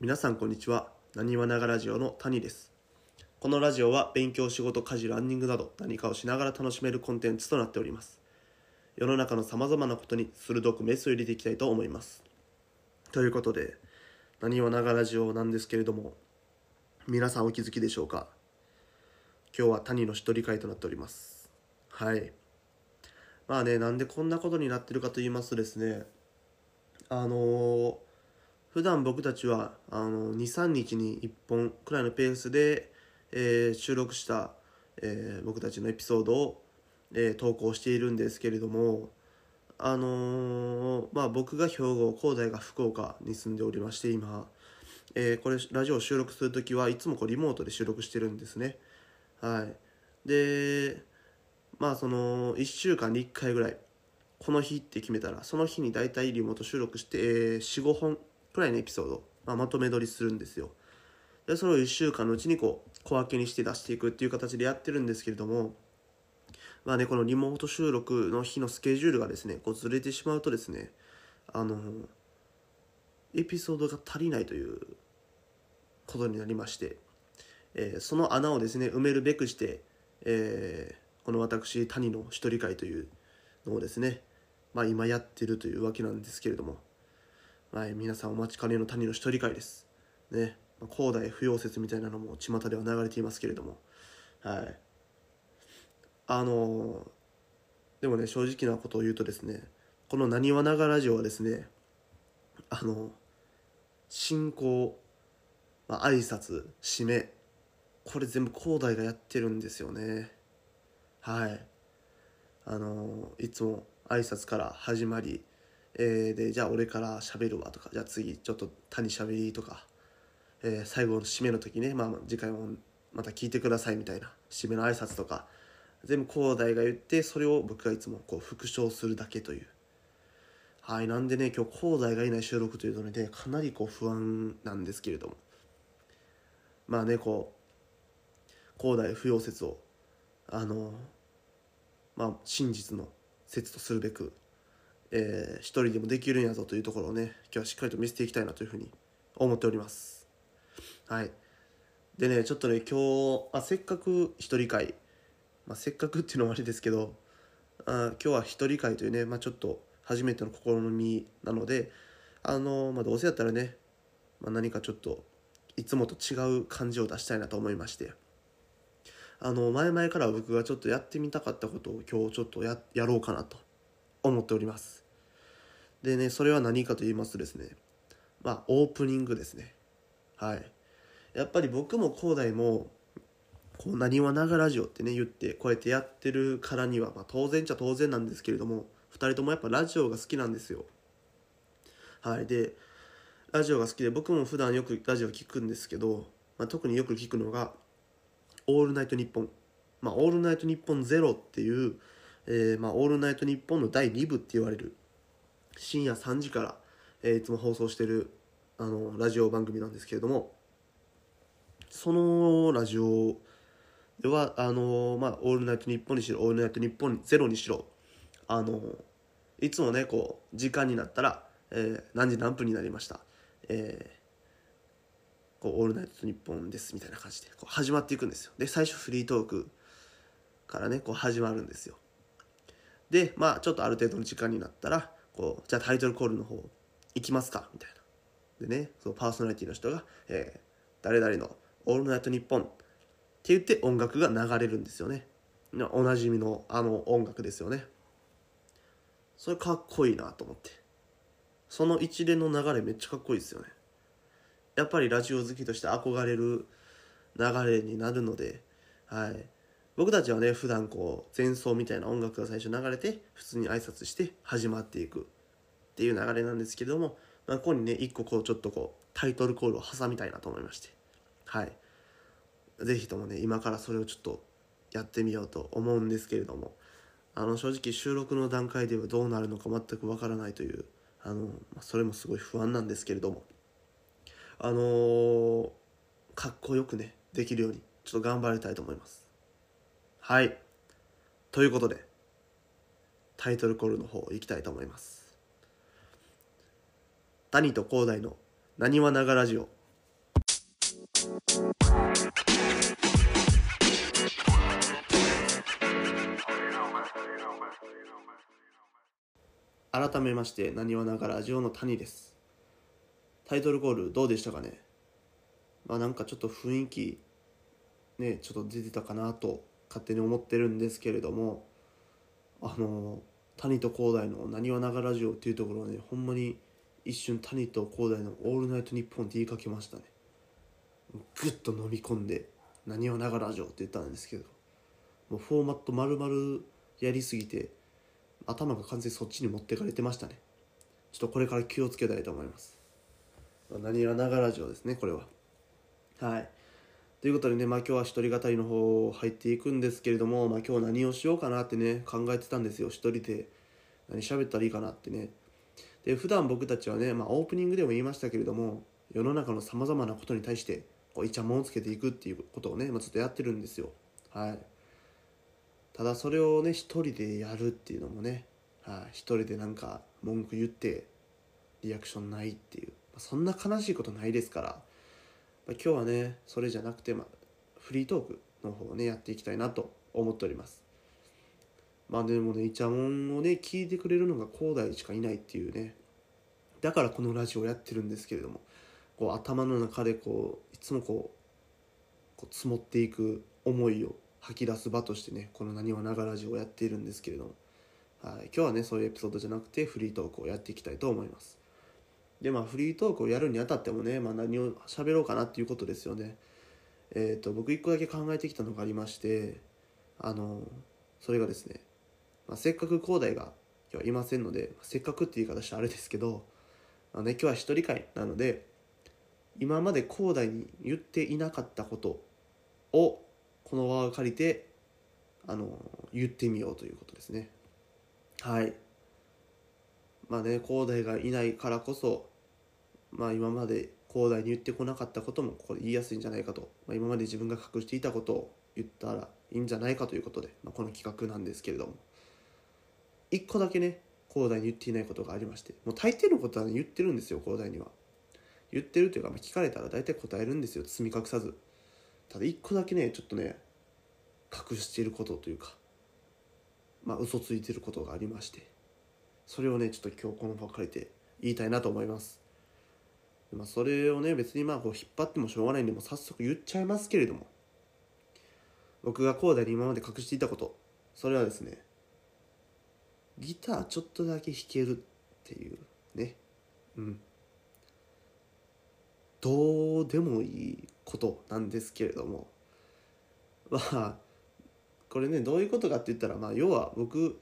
皆さんこんにちは。なにわながラジオの谷です。このラジオは勉強仕事家事ランニングなど何かをしながら楽しめるコンテンツとなっております。世の中のさまざまなことに鋭くメスを入れていきたいと思います。ということでなにわながラジオなんですけれども皆さんお気づきでしょうか？今日は谷の一人会となっております。はい。まあねなんでこんなことになってるかと言いますとですねあのー普段僕たちは23日に1本くらいのペースで、えー収録した、えー僕たちのエピソードを、えー投稿しているんですけれどもあのーまあ僕が兵庫広大が福岡に住んでおりまして今、えこれラジオを収録する時はいつもこうリモートで収録してるんですね。はい。でまあその1週間に1回ぐらいこの日って決めたらその日に大体リモート収録して、え45本くらいのエピソード、まあ、まとめ撮りするんですよ。でそれを1週間のうちにこう小分けにして出していくっていう形でやってるんですけれどもまあねこのリモート収録の日のスケジュールがですねこうずれてしまうとですねあのエピソードが足りないということになりまして、えーその穴をですね埋めるべくして、えーこの私谷の一人会というのをですねまあ今やってるというわけなんですけれどもはい、皆さんお待ちかねの谷の一人会です。ね、まあ広大不要説みたいなのも巷では流れていますけれども、はい。あのーでもね、正直なことを言うとですね、このなにわながラジオはですね、あの、進行、まあ、挨拶、締め、これ全部広大がやってるんですよね。はい。あのーいつも挨拶から始まり、えーでじゃあ俺から喋るわとか。じゃあ次ちょっと谷喋りとか、えー最後の締めの時ね、まあ、次回もまた聞いてくださいみたいな。締めの挨拶とか。全部広大が言ってそれを僕がいつもこう復唱するだけという。はいなんでね今日広大がいない収録というので、ね、かなりこう不安なんですけれども。まあねこう広大不要説をあのまあ真実の説とするべくえー人でもできるんやぞというところをね今日はしっかりと見せていきたいなというふうに思っております。はい。でねちょっとね今日あせっかく一人会、まあ、せっかくっていうのもあれですけどあ今日は一人会というね、まあ、ちょっと初めての試みなのであの、まあ、どうせやったらね、まあ、何かちょっといつもと違う感じを出したいなと思いまして。あの前々から僕がちょっとやってみたかったことを今日ちょっとややろうかなと。思っております。でねそれは何かと言いますとですねまあオープニングですね。はい。やっぱり僕も広大もこうなにわながラジオってね言ってこうやってやってるからには、まあ、当然っちゃ当然なんですけれども2人ともやっぱラジオが好きなんですよ。はい。でラジオが好きで僕も普段よくラジオ聞くんですけど、まあ、特によく聞くのが「オールナイトニッポン」まあ「オールナイトニッポンゼロっていうえーまあ、オールナイトニッポンの第2部って言われる深夜3時から、えーいつも放送してるあのラジオ番組なんですけれどもそのラジオではあのまあ、オールナイトニッポンにしろオールナイトニッポンゼロにしろあのいつもねこう時間になったら、えー何時何分になりました、えーこうオールナイトニッポンですみたいな感じでこう始まっていくんですよ。で最初フリートークからねこう始まるんですよ。でまあちょっとある程度の時間になったらこうじゃあタイトルコールの方行きますかみたいな。でねそのパーソナリティの人が、えー誰々の「オールナイトニッポン」って言って音楽が流れるんですよね。おなじみのあの音楽ですよね。それかっこいいなと思って。その一連の流れめっちゃかっこいいですよね。やっぱりラジオ好きとして憧れる流れになるのではい。僕たちはね普段こう前奏みたいな音楽が最初流れて普通に挨拶して始まっていく。っていう流れなんですけども、まあ、ここにね一個こうちょっとこうタイトルコールを挟みたいなと思いまして。はい。ぜひともね今からそれをちょっとやってみようと思うんですけれどもあの正直収録の段階ではどうなるのか全くわからないというあの、まそれもすごい不安なんですけれどもあのーかっこよくねできるようにちょっと頑張りたいと思います。はい。ということでタイトルコールの方行きたいと思います。谷と広大のなにわながラジオ。改めましてなにわながラジオの谷です。タイトルコールどうでしたかね？まあなんかちょっと雰囲気ねちょっと出てたかなと勝手に思ってるんですけれどもあの谷と広大のなにわながラジオっていうところはねほんまに一瞬谷と広大の「オールナイトニッポン」って言いかけましたね。ぐっと飲み込んで「なにわながラジオ」って言ったんですけどもうフォーマット丸々やりすぎて頭が完全にそっちに持ってかれてましたね。ちょっとこれから気をつけたいと思います。何らながラジオですねこれは。はい。ということでね、まあ、今日は一人語りの方入っていくんですけれども、まあ、今日何をしようかなってね考えてたんですよ。一人で。何喋ったらいいかなってね。で普段僕たちはね、まあ、オープニングでも言いましたけれども世の中のさまざまなことに対してこうイチャモンをつけていくっていうことをね、まあ、ずっとやってるんですよ。はい。ただそれをね一人でやるっていうのもね、はい、一人でなんか文句言ってリアクションないっていう、まあ、そんな悲しいことないですから、ま、今日はねそれじゃなくて、ま、フリートークの方をねやっていきたいなと思っております。まあでもねイチャモンをね聞いてくれるのが広大しかいないっていうね。だからこのラジオをやってるんですけれどもこう頭の中でこういつもこうこう積もっていく思いを吐き出す場としてねこの「なにわながラジオ」をやっているんですけれども、はい、今日はねそういうエピソードじゃなくてフリートークをやっていきたいと思います。でまあフリートークをやるにあたってもね、まあ、何を喋ろうかなっていうことですよね。えっ、ー、と僕一個だけ考えてきたのがありましてあのそれがですね、まあ、せっかく広大が今日はいませんのでせっかくって言い方してあれですけど、まあね、今日は一人会なので今まで広大に言っていなかったことをこの輪を借りてあの言ってみようということですね。はい。まあね広大がいないからこそまあ今まで広大に言ってこなかったこともここで言いやすいんじゃないかと、まあ、今まで自分が隠していたことを言ったらいいんじゃないかということで、まあ、この企画なんですけれども。一個だけね広大に言っていないことがありましてもう大抵のことは、ね、言ってるんですよ広大には。言ってるというか、まあ、聞かれたら大体答えるんですよ包み隠さず。ただ一個だけねちょっとね隠していることというかまあ嘘ついてることがありまして。それをねちょっと今日この場を借りて言いたいなと思います。まあそれをね別にまあこう引っ張ってもしょうがないんでも早速言っちゃいますけれども。僕がコーダに今まで隠していたこと。それはですねギターちょっとだけ弾けるっていうね。うん。どうでもいいことなんですけれども。まあこれねどういうことかって言ったら、まあ、要は僕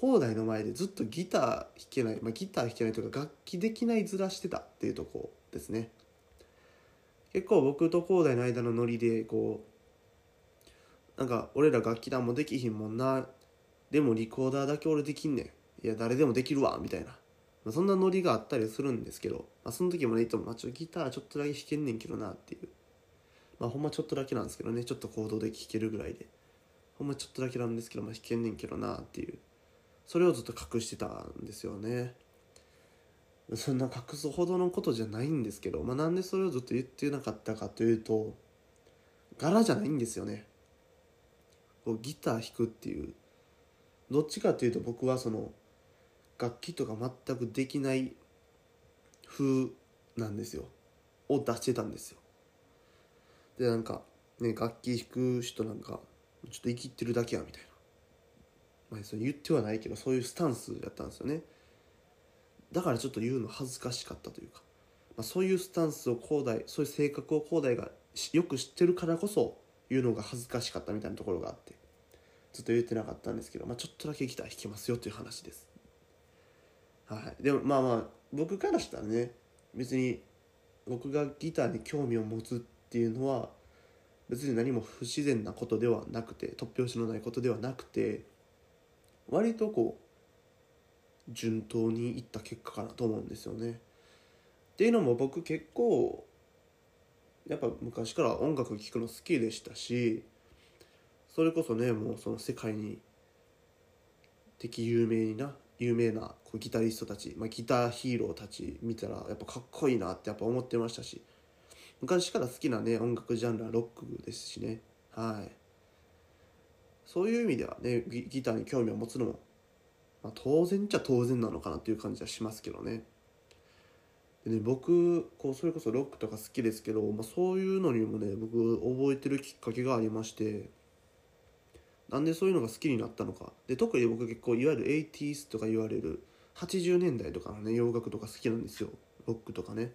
広大の前でずっとギター弾けない、まあ、ギター弾けないというか楽器できないずらしてたっていうとこですね。結構僕と広大の間のノリでこうなんか俺ら楽器団もできひんもんなでもリコーダーだけ俺できんねん。いや誰でもできるわみたいな、まあ、そんなノリがあったりするんですけど、まあ、その時もねいつも、まあ、ちょギターちょっとだけ弾けんねんけどなっていう。まあほんまちょっとだけなんですけどねちょっと行動で弾けるぐらいで。ほんまちょっとだけなんですけど、まあ、弾けんねんけどなっていう。それをずっと隠してたんですよね。そんな隠すほどのことじゃないんですけど、まあ、なんでそれをずっと言ってなかったかというと柄じゃないんですよね。こうギター弾くっていうどっちかというと僕はその楽器とか全くできない風なんですよ。を出してたんですよ。でなんかね楽器弾く人なんかちょっと生きってるだけやみたいな、まあ、それ言ってはないけどそういうスタンスやったんですよね。だからちょっと言うの恥ずかしかったというか、まあ、そういうスタンスを広大そういう性格を広大がよく知ってるからこそ言うのが恥ずかしかったみたいなところがあって。ずっと言ってなかったんですけど、まあ、ちょっとだけギター弾きますよという話です。はい。でもまあまあ僕からしたらね別に僕がギターに興味を持つっていうのは別に何も不自然なことではなくて突拍子のないことではなくて割とこう順当にいった結果かなと思うんですよね。っていうのも僕結構やっぱ昔から音楽聴くの好きでしたしそれこそねもうその世界に的有名にな有名なこうギタリストたち、まあ、ギターヒーローたち見たらやっぱかっこいいなってやっぱ思ってましたし昔から好きなね音楽ジャンルはロックですしねはいそういう意味ではねギターに興味を持つのも、まあ、当然っちゃ当然なのかなっていう感じはしますけどね。でね僕こうそれこそロックとか好きですけど、まあ、そういうのにもね僕覚えてるきっかけがありましてなんでそういうのが好きになったのか。で特に僕結構いわゆる 80s とか言われる80年代とかのね洋楽とか好きなんですよ。ロックとかね。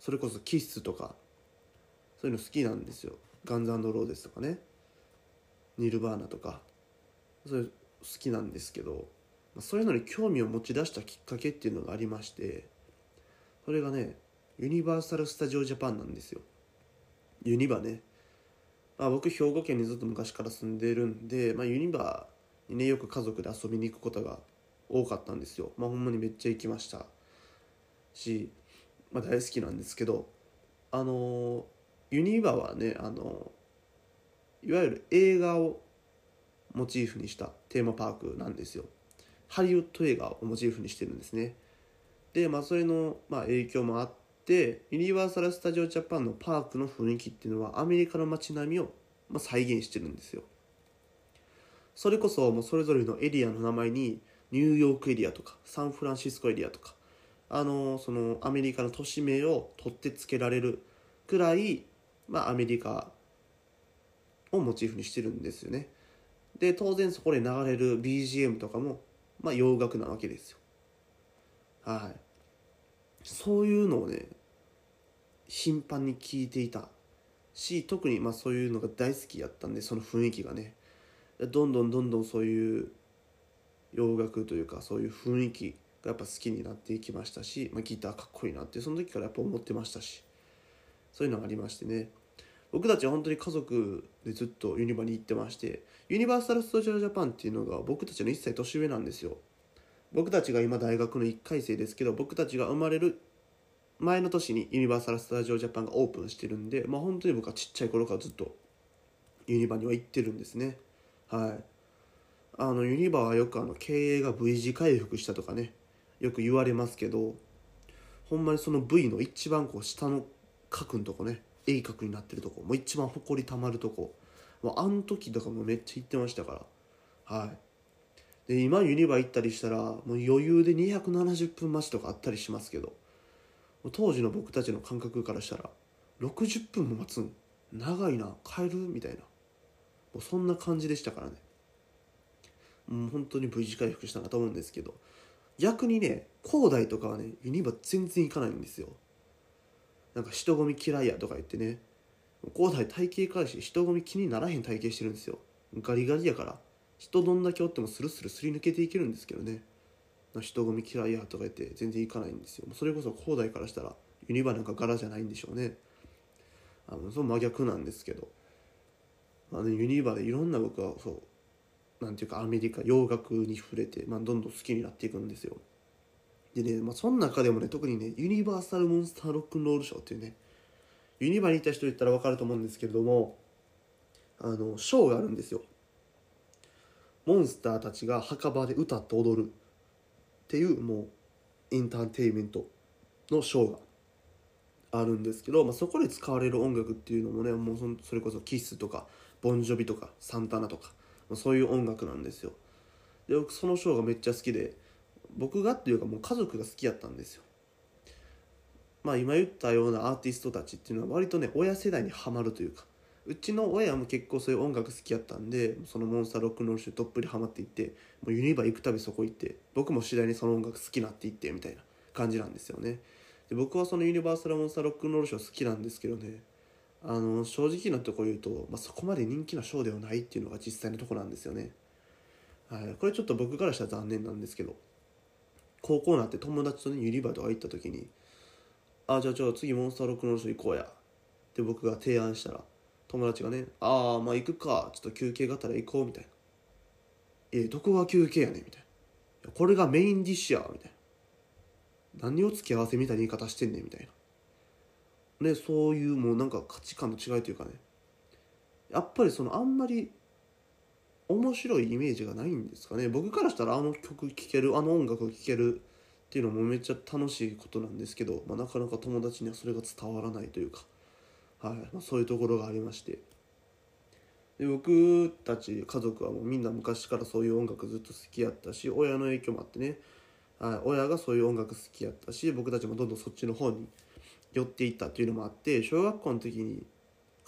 それこそキッスとかそういうの好きなんですよ。ガンズローデスとかね。ニルバーナとかそれ好きなんですけどそういうのに興味を持ち出したきっかけっていうのがありましてそれがねユニバーサル・スタジオ・ジャパンなんですよ。ユニバね。まあ、僕兵庫県にずっと昔から住んでるんで、まあ、ユニバにねよく家族で遊びに行くことが多かったんですよ。まあほんまにめっちゃ行きました。し、まあ、大好きなんですけどあのユニバはねあのいわゆる映画をモチーフにしたテーマパークなんですよ。ハリウッド映画をモチーフにしてるんですね。でまあそれの、まあ、影響もあっでユニバーサル・スタジオ・ジャパンのパークの雰囲気っていうのはアメリカの街並みを、まあ、再現してるんですよ。それこそもうそれぞれのエリアの名前にニューヨークエリアとかサンフランシスコエリアとかあのそのアメリカの都市名を取ってつけられるくらい、まあ、アメリカをモチーフにしてるんですよね。で当然そこで流れる BGM とかも、まあ、洋楽なわけですよ。はい。そういうのをね頻繁に聞いていたし特にまあそういうのが大好きやったんでその雰囲気がねどんどんどんどんそういう洋楽というかそういう雰囲気がやっぱ好きになっていきましたし、まあ、ギターかっこいいなってその時からやっぱ思ってましたしそういうのがありましてね。僕たちは本当に家族でずっとユニバに行ってましてユニバーサル・スタジオ・ジャパンっていうのが僕たちの1歳年上なんですよ。僕たちが今大学の1回生ですけど僕たちが生まれる前の年にユニバーサル・スタジオ・ジャパンがオープンしてるんで、まあ、本当に僕はちっちゃい頃からずっとユニバには行ってるんですね。はい。あのユニバはよくあの経営が V 字回復したとかねよく言われますけどほんまにその V の一番こう下の角のとこね鋭角になってるとこもう一番ほこりたまるとこ。もうあの時とかもめっちゃ行ってましたから。はい。で今ユニバ行ったりしたらもう余裕で270分待ちとかあったりしますけど。当時の僕たちの感覚からしたら60分も待つん？長いな。帰る？みたいな。もうそんな感じでしたからね。もう本当に V 字回復したなと思うんですけど。逆にね広大とかはねユニバ全然行かないんですよ。なんか人混み嫌いやとか言ってね。広大体型からして人混み気にならへん体型してるんですよ。ガリガリやから。人どんだけおってもスルスルすり抜けていけるんですけどね。人混み嫌いやとか言って全然行かないんですよ。それこそ広大からしたらユニバなんか柄じゃないんでしょうね。あのその真逆なんですけど、あね、ユニバでいろんな僕はそうなんていうかアメリカ洋楽に触れて、まあ、どんどん好きになっていくんですよ。でね、まあ、その中でもね特にねユニバーサル・モンスター・ロックンロールショーっていうねユニバにいた人言ったら分かると思うんですけれどもあのショーがあるんですよ。モンスターたちが墓場で歌って踊るっていうもうエンターテインメントのショーがあるんですけど、まあ、そこで使われる音楽っていうのもねもうそれこそキスとかボンジョビとかサンタナとか、まあ、そういう音楽なんですよ。で僕そのショーがめっちゃ好きで僕がっていうかもう家族が好きやったんですよ。まあ今言ったようなアーティストたちっていうのは割とね親世代にはまるというかうちの親も結構そういう音楽好きやったんでそのモンスターロックンロール集どっぷりハマっていってもうユニバ行くたびそこ行って僕も次第にその音楽好きになっていってみたいな感じなんですよね。で僕はそのユニバーサルモンスターロックンロールショー好きなんですけどねあの正直なとこ言うと、まあ、そこまで人気なショーではないっていうのが実際のとこなんですよね。はい。これちょっと僕からしたら残念なんですけど高校になって友達とねユニバとか行った時に「あじゃあじゃあ次モンスターロックンロールショー行こうや」って僕が提案したら友達がね「ああまあ行くかちょっと休憩があったら行こう」みたいな「えどこが休憩やねん」みたいな「これがメインディッシュや」みたいな「何を付き合わせみたいな言い方してんねん」みたいな。ねそういうもうなんか価値観の違いというかね。やっぱりそのあんまり面白いイメージがないんですかね。僕からしたらあの曲聴けるあの音楽聴けるっていうのもめっちゃ楽しいことなんですけど、まあ、なかなか友達にはそれが伝わらないというかはい。まあ、そういうところがありまして。で僕たち家族はもうみんな昔からそういう音楽ずっと好きやったし親の影響もあってね、はい、親がそういう音楽好きやったし僕たちもどんどんそっちの方に寄っていったっていうのもあって小学校の時に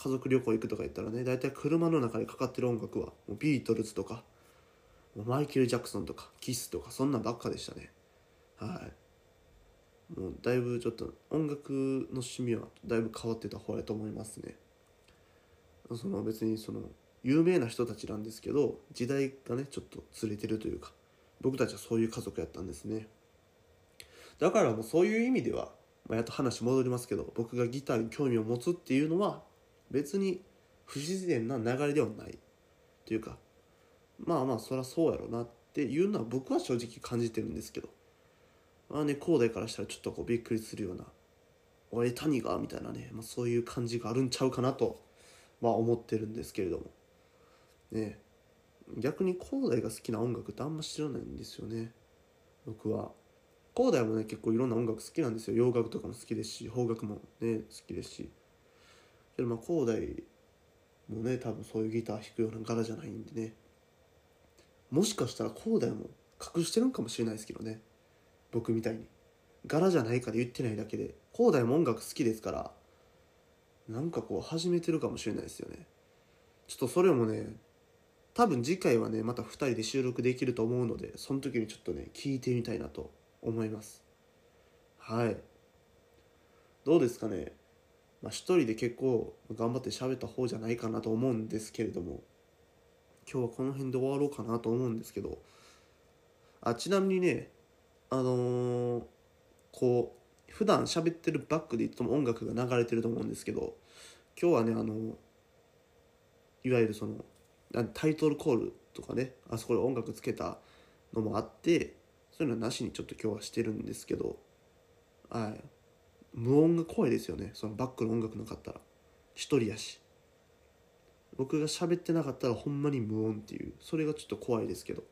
家族旅行行くとか言ったらね大体車の中でかかってる音楽はもうビートルズとかマイケル・ジャクソンとかキスとかそんなんばっかでしたね。はい。もうだいぶちょっと音楽の趣味はだいぶ変わってた方やと思いますね。その別にその有名な人たちなんですけど時代がねちょっとずれてるというか僕たちはそういう家族やったんですね。だからもうそういう意味では、まあ、やっと話戻りますけど僕がギターに興味を持つっていうのは別に不自然な流れではないというかまあまあそりゃそうやろなっていうのは僕は正直感じてるんですけどまあね広大からしたらちょっとこうびっくりするような「おい谷が」みたいなね、まあ、そういう感じがあるんちゃうかなと、まあ、思ってるんですけれども。ね逆に広大が好きな音楽ってあんま知らないんですよね。僕は。広大もね結構いろんな音楽好きなんですよ。洋楽とかも好きですし邦楽もね好きですし。けどまあ広大もね多分そういうギター弾くような柄じゃないんでね。もしかしたら広大も隠してるんかもしれないですけどね。僕みたいに。柄じゃないから言ってないだけで。広大も音楽好きですからなんかこう始めてるかもしれないですよね。ちょっとそれもね多分次回はねまた2人で収録できると思うのでその時にちょっとね聞いてみたいなと思います。はい。どうですかね。まあ人で結構頑張って喋った方じゃないかなと思うんですけれども今日はこの辺で終わろうかなと思うんですけどあちなみにねあのー、こう普段喋ってるバックでいつも音楽が流れてると思うんですけど今日はねあのいわゆるそのタイトルコールとかねあそこで音楽つけたのもあってそういうのはなしにちょっと今日はしてるんですけどはい。無音が怖いですよね。そのバックの音楽なかったら一人やし。僕が喋ってなかったらほんまに無音っていう。それがちょっと怖いですけど。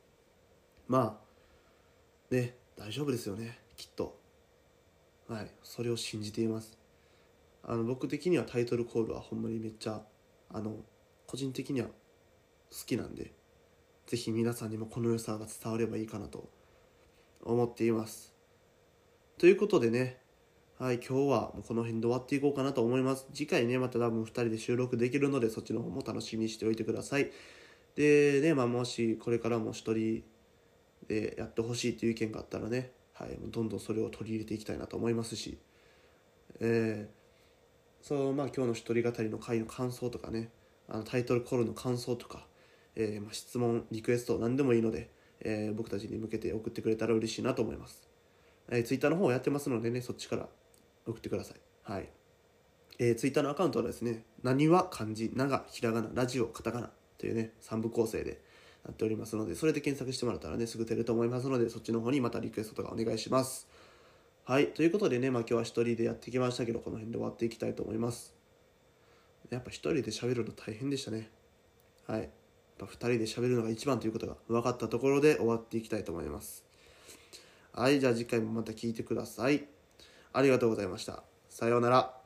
まあね大丈夫ですよね。きっと。はい。それを信じています。あの僕的にはタイトルコールはほんまにめっちゃあの個人的には好きなんで是非皆さんにもこの良さが伝わればいいかなと思っています。ということでねはい、今日はこの辺で終わっていこうかなと思います。次回ね、また多分2人で収録できるので、そっちの方も楽しみにしておいてください。で、ね、まあ、もしこれからも1人でやってほしいという意見があったらね、はい、どんどんそれを取り入れていきたいなと思いますし、えー、そう、まあ、今日の一人語りの回の感想とかね、あのタイトルコールの感想とか、えー、まあ、質問、リクエスト、何でもいいので、えー、僕たちに向けて送ってくれたら嬉しいなと思います。えー、ツイッターの方やってますのでね、そっちから送ってください。はい。えー、ツイッターのアカウントはですね、何は漢字、ながひらがな、ラジオ、カタカナというね、3部構成でなっておりますので、それで検索してもらったらね、すぐ出ると思いますので、そっちの方にまたリクエストとかお願いします。はい。ということでね、まあ今日は一人でやってきましたけど、この辺で終わっていきたいと思います。やっぱ一人で喋るの大変でしたね。はい。やっぱ二人で喋るのが一番ということが分かったところで終わっていきたいと思います。はい。じゃあ次回もまた聞いてください。ありがとうございました。さようなら。